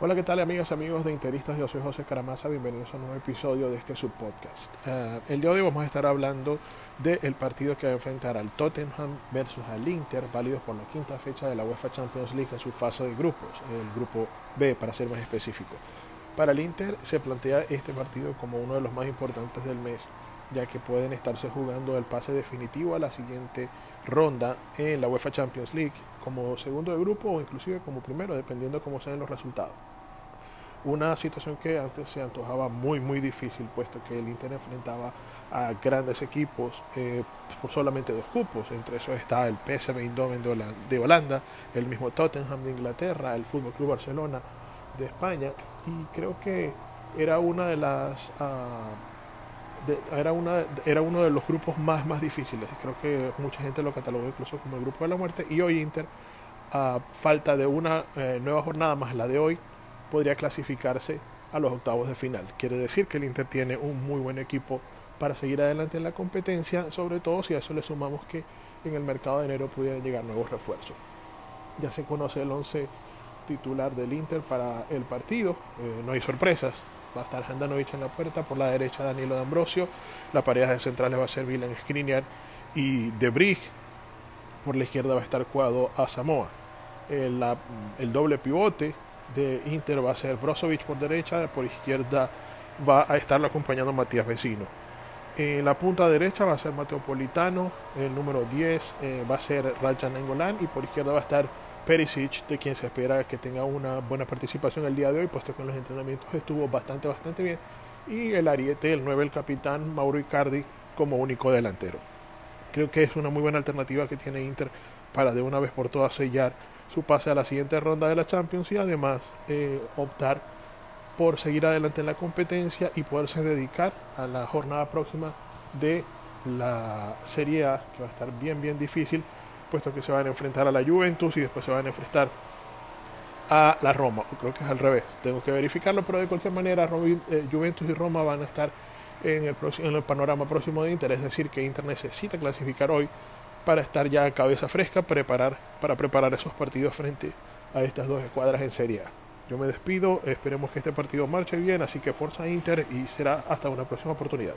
Hola, ¿qué tal amigas, amigos de Interistas? Yo soy José Caramaza, bienvenidos a un nuevo episodio de este subpodcast. Uh, el día de hoy vamos a estar hablando del partido que va a enfrentar al Tottenham versus al Inter, válido por la quinta fecha de la UEFA Champions League en su fase de grupos, el grupo B para ser más específico. Para el Inter se plantea este partido como uno de los más importantes del mes, ya que pueden estarse jugando el pase definitivo a la siguiente ronda en la UEFA Champions League como segundo de grupo o inclusive como primero, dependiendo cómo sean los resultados. Una situación que antes se antojaba muy muy difícil, puesto que el Inter enfrentaba a grandes equipos eh, por solamente dos cupos. Entre esos está el PSV Eindhoven de Holanda, el mismo Tottenham de Inglaterra, el Fútbol Club Barcelona de España. Y creo que era una de las uh, era, una, era uno de los grupos más, más difíciles. Creo que mucha gente lo catalogó incluso como el grupo de la muerte. Y hoy Inter, a falta de una eh, nueva jornada más la de hoy, podría clasificarse a los octavos de final. Quiere decir que el Inter tiene un muy buen equipo para seguir adelante en la competencia, sobre todo si a eso le sumamos que en el mercado de enero pudieran llegar nuevos refuerzos. Ya se conoce el 11 titular del Inter para el partido, eh, no hay sorpresas, va a estar Handanovic en la puerta, por la derecha Danilo D'Ambrosio, la pareja de centrales va a ser Milan Skriniar y De por la izquierda va a estar Cuado a Samoa. El, el, doble pivote de Inter va a ser Brozovic por derecha, por izquierda va a estarlo acompañando Matías Vecino. En la punta derecha va a ser Mateo Politano, el número 10 eh, va a ser Rajan Engolán y por izquierda va a estar Perisic, de quien se espera que tenga una buena participación el día de hoy, puesto que en los entrenamientos estuvo bastante, bastante bien. Y el ariete, el 9, el capitán Mauro Icardi como único delantero. Creo que es una muy buena alternativa que tiene Inter para de una vez por todas sellar su pase a la siguiente ronda de la Champions y además eh, optar por seguir adelante en la competencia y poderse dedicar a la jornada próxima de la Serie A, que va a estar bien, bien difícil puesto que se van a enfrentar a la Juventus y después se van a enfrentar a la Roma. Creo que es al revés, tengo que verificarlo, pero de cualquier manera eh, Juventus y Roma van a estar en el, en el panorama próximo de Inter, es decir, que Inter necesita clasificar hoy para estar ya a cabeza fresca, preparar, para preparar esos partidos frente a estas dos escuadras en Serie A. Yo me despido, esperemos que este partido marche bien, así que fuerza Inter y será hasta una próxima oportunidad.